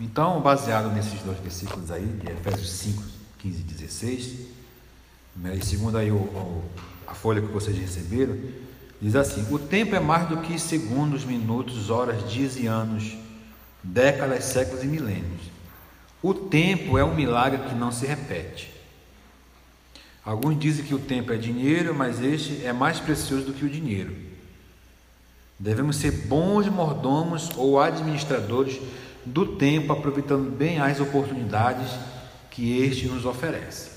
Então, baseado nesses dois versículos aí, de Efésios 5, 15 e 16, né, e segundo aí o, o, a folha que vocês receberam, diz assim: O tempo é mais do que segundos, minutos, horas, dias e anos, décadas, séculos e milênios. O tempo é um milagre que não se repete. Alguns dizem que o tempo é dinheiro, mas este é mais precioso do que o dinheiro. Devemos ser bons mordomos ou administradores do tempo, aproveitando bem as oportunidades que este nos oferece.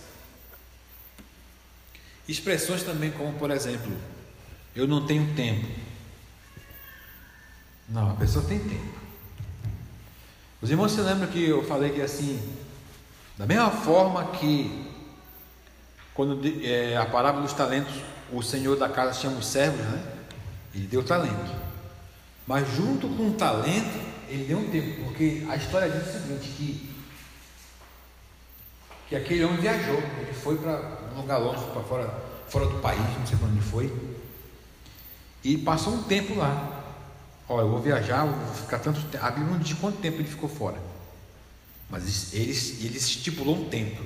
Expressões também como, por exemplo, eu não tenho tempo. Não, a pessoa tem tempo. Os irmãos se lembram que eu falei que assim, da mesma forma que quando é, a parábola dos talentos, o senhor da casa chama os servos, né? Ele deu talento. Mas junto com o talento, ele deu um tempo, porque a história diz o seguinte, que, que aquele homem viajou, ele foi para um lugar longe, para fora, fora do país, não sei para onde foi, e passou um tempo lá. Olha, eu vou viajar, vou ficar tanto tempo. A Bíblia não diz quanto tempo ele ficou fora. Mas ele, ele estipulou um tempo.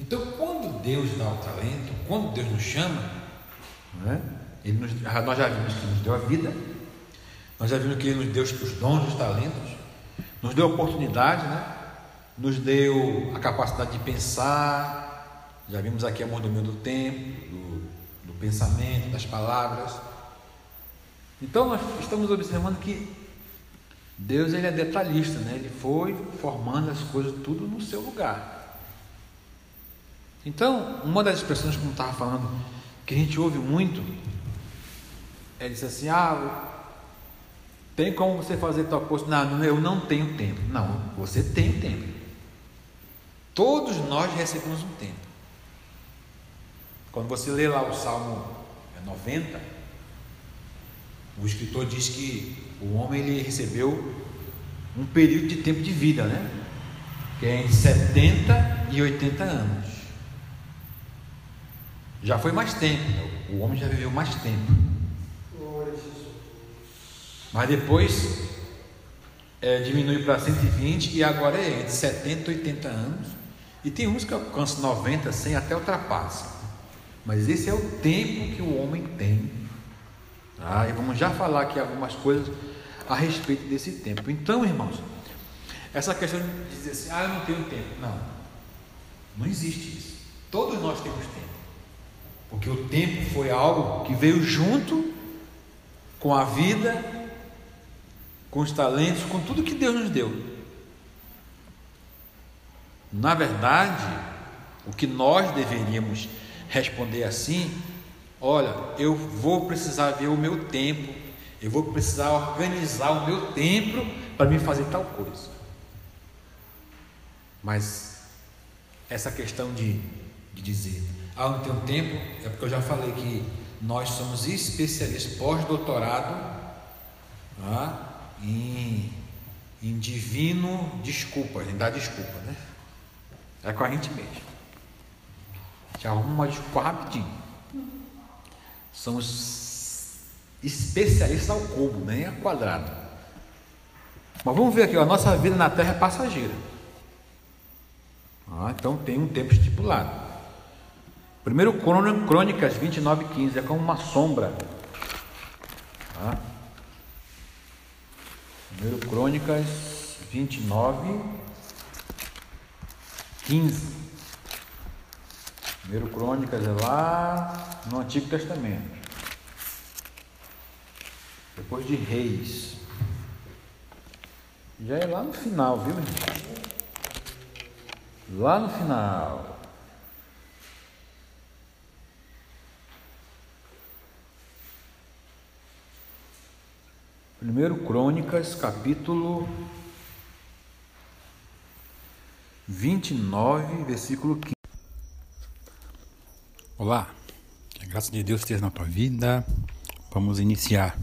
Então, quando Deus dá o talento, quando Deus nos chama, né, ele nos, nós já vimos que nos deu a vida, nós já vimos que Ele nos deu os dons, os talentos, nos deu a oportunidade, né? nos deu a capacidade de pensar, já vimos aqui a mordomia do tempo, do, do pensamento, das palavras. Então nós estamos observando que Deus ele é detalhista, né? ele foi formando as coisas tudo no seu lugar. Então, uma das expressões que eu estava falando, que a gente ouve muito, é dizer assim, ah, tem como você fazer tal coisa? Não, eu não tenho tempo. Não, você tem tempo. Todos nós recebemos um tempo. Quando você lê lá o Salmo 90, o escritor diz que o homem ele recebeu um período de tempo de vida, né? Que é entre 70 e 80 anos. Já foi mais tempo, o homem já viveu mais tempo. Mas depois é, diminui para 120 e agora é entre 70 e 80 anos. E tem uns que alcançam 90, 100 até ultrapassam. Mas esse é o tempo que o homem tem. Tá? E vamos já falar aqui algumas coisas a respeito desse tempo. Então, irmãos, essa questão de dizer assim, ah, eu não tenho tempo. Não, não existe isso. Todos nós temos tempo. Porque o tempo foi algo que veio junto com a vida com os talentos, com tudo que Deus nos deu. Na verdade, o que nós deveríamos responder assim: olha, eu vou precisar ver o meu tempo, eu vou precisar organizar o meu tempo para me fazer tal coisa. Mas essa questão de, de dizer, ah, não tenho tempo, é porque eu já falei que nós somos especialistas pós-doutorado. Ah, em, em divino desculpa, em dar desculpa, né? É com a gente mesmo. Já arruma uma desculpa rapidinho. Somos especialistas ao cubo, nem a quadrado. Mas vamos ver aqui, ó, a nossa vida na Terra é passageira. Ah, então tem um tempo estipulado. Primeiro Crônicas 29, 15 é como uma sombra. Ah, Primeiro Crônicas 29, 15. Primeiro Crônicas é lá no Antigo Testamento. Depois de Reis. Já é lá no final, viu? Lá no final. 1 Crônicas, capítulo 29, versículo 15. Olá, que a graça de Deus esteja na tua vida. Vamos iniciar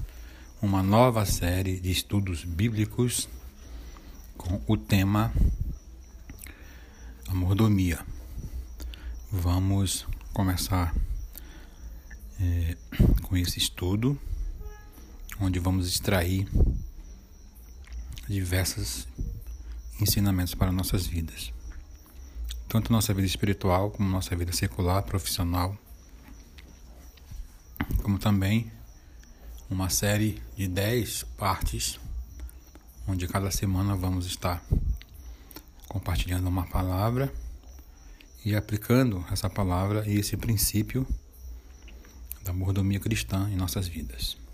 uma nova série de estudos bíblicos com o tema a mordomia. Vamos começar é, com esse estudo onde vamos extrair diversas ensinamentos para nossas vidas. Tanto nossa vida espiritual, como nossa vida secular, profissional, como também uma série de 10 partes, onde cada semana vamos estar compartilhando uma palavra e aplicando essa palavra e esse princípio da mordomia cristã em nossas vidas.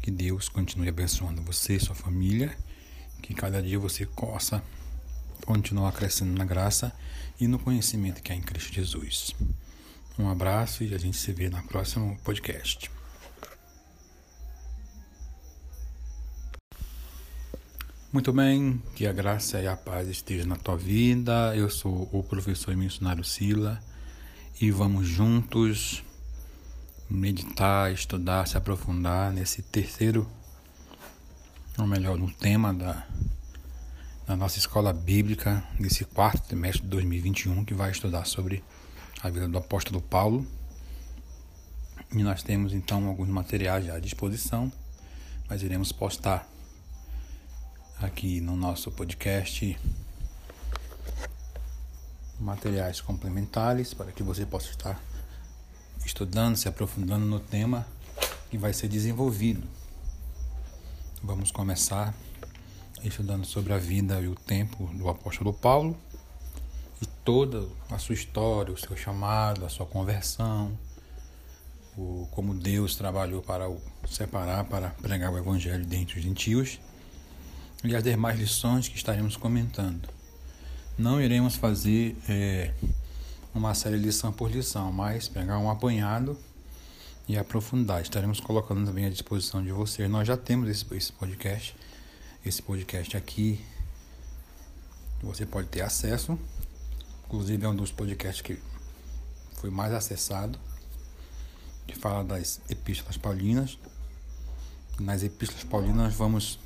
Que Deus continue abençoando você e sua família, que cada dia você possa continuar crescendo na graça e no conhecimento que há em Cristo Jesus. Um abraço e a gente se vê no próximo podcast. Muito bem, que a graça e a paz estejam na tua vida. Eu sou o professor e missionário Sila e vamos juntos meditar, estudar, se aprofundar nesse terceiro, ou melhor, no tema da, da nossa escola bíblica, nesse quarto trimestre de 2021, que vai estudar sobre a vida do apóstolo Paulo. E nós temos então alguns materiais já à disposição, mas iremos postar aqui no nosso podcast materiais complementares para que você possa estar estudando, se aprofundando no tema que vai ser desenvolvido. Vamos começar estudando sobre a vida e o tempo do apóstolo Paulo e toda a sua história, o seu chamado, a sua conversão, o, como Deus trabalhou para o separar, para pregar o evangelho dentre os gentios e as demais lições que estaremos comentando. Não iremos fazer é, uma série lição por lição, mas pegar um apanhado e aprofundar. Estaremos colocando também à disposição de vocês. Nós já temos esse, esse podcast, esse podcast aqui, você pode ter acesso. Inclusive é um dos podcasts que foi mais acessado, que fala das epístolas paulinas. Nas epístolas paulinas vamos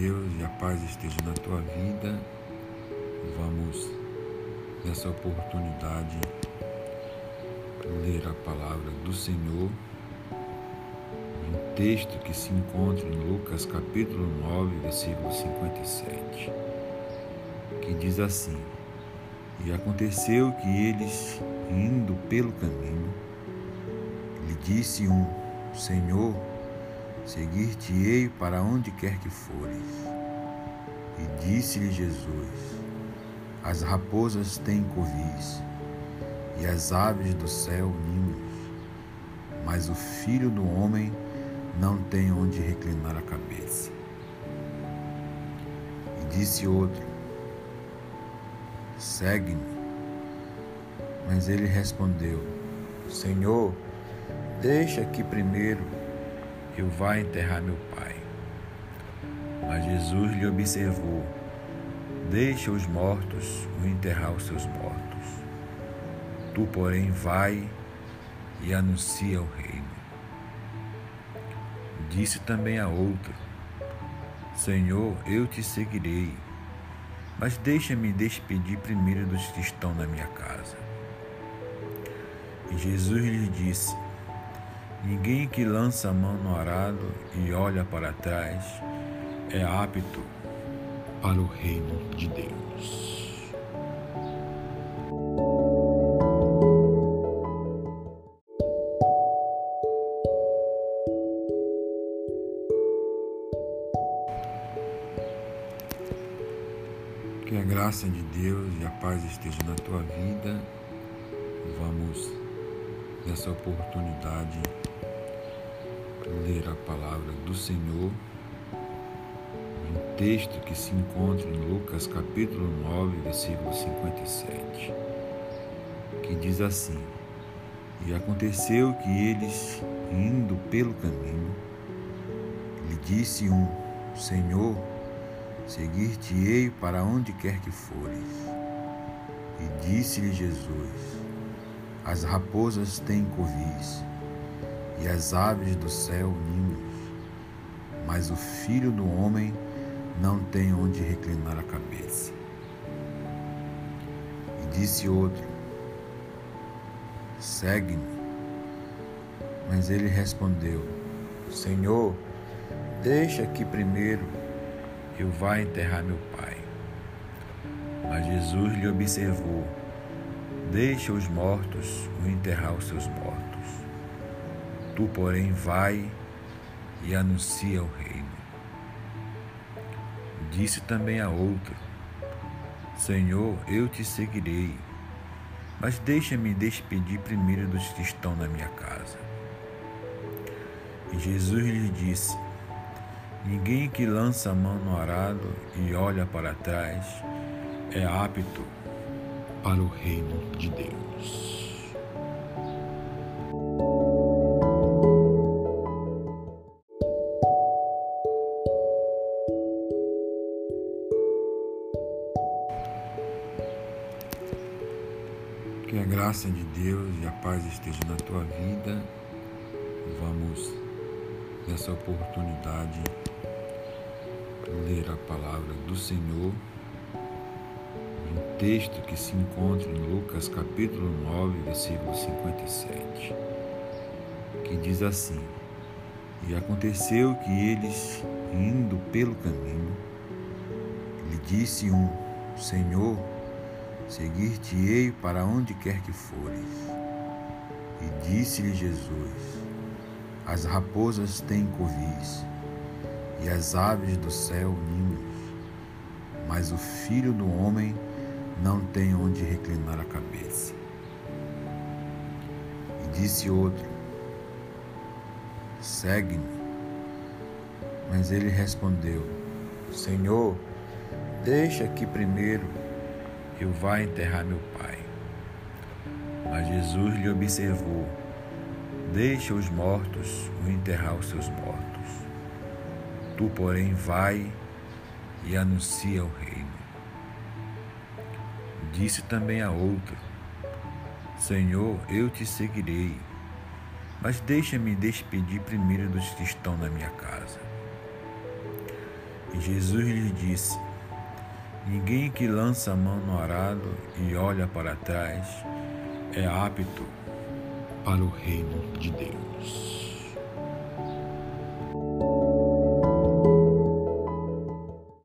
Deus e a paz esteja na tua vida. Vamos, nessa oportunidade, ler a palavra do Senhor, um texto que se encontra em Lucas capítulo 9, versículo 57, que diz assim: E aconteceu que eles, indo pelo caminho, lhe disse um: Senhor, seguir-te-ei para onde quer que fores. E disse-lhe Jesus: As raposas têm covis, e as aves do céu ninhos, mas o filho do homem não tem onde reclinar a cabeça. E disse outro: Segue-me. Mas ele respondeu: Senhor, deixa que primeiro eu vá enterrar meu pai. Mas Jesus lhe observou: Deixa os mortos o enterrar os seus mortos. Tu, porém, vai e anuncia o reino. Disse também a outro: Senhor, eu te seguirei, mas deixa-me despedir primeiro dos que estão na minha casa. E Jesus lhe disse: Ninguém que lança a mão no arado e olha para trás é apto para o reino de Deus. Que a graça de Deus e a paz esteja na tua vida. Vamos, nessa oportunidade, ler a palavra do Senhor, um texto que se encontra em Lucas capítulo 9, versículo 57, que diz assim: E aconteceu que eles, indo pelo caminho, lhe disse um: Senhor, seguir-te-ei para onde quer que fores. E disse-lhe Jesus: As raposas têm covis e as aves do céu ninhos, mas o filho do homem não tem onde reclinar a cabeça. disse outro: Segue-me. Mas ele respondeu: Senhor, deixa que primeiro eu vá enterrar meu pai. Mas Jesus lhe observou: Deixa os mortos o enterrar os seus mortos. Tu, porém, vai e anuncia o reino. Disse também a outro: Senhor, eu te seguirei, mas deixa-me despedir primeiro dos que estão na minha casa. E Jesus lhe disse: Ninguém que lança a mão no arado e olha para trás é apto para o reino de Deus. Esteja na tua vida. Vamos, nessa oportunidade, ler a palavra do Senhor, um texto que se encontra em Lucas capítulo 9, versículo 57, que diz assim: E aconteceu que eles, indo pelo caminho, lhe disse um: Senhor, seguir-te-ei para onde quer que fores. E disse-lhe Jesus: As raposas têm covis, e as aves do céu ninhos, mas o filho do homem não tem onde reclinar a cabeça. E disse outro: Segue-me. Mas ele respondeu: Senhor, deixa que primeiro eu vá enterrar meu pai. Mas Jesus lhe observou: Deixa os mortos o enterrar os seus mortos. Tu, porém, vai e anuncia o reino. Disse também a outro: Senhor, eu te seguirei, mas deixa-me despedir primeiro dos que estão na minha casa. E Jesus lhe disse: Ninguém que lança a mão no arado e olha para trás é apto para o reino de Deus.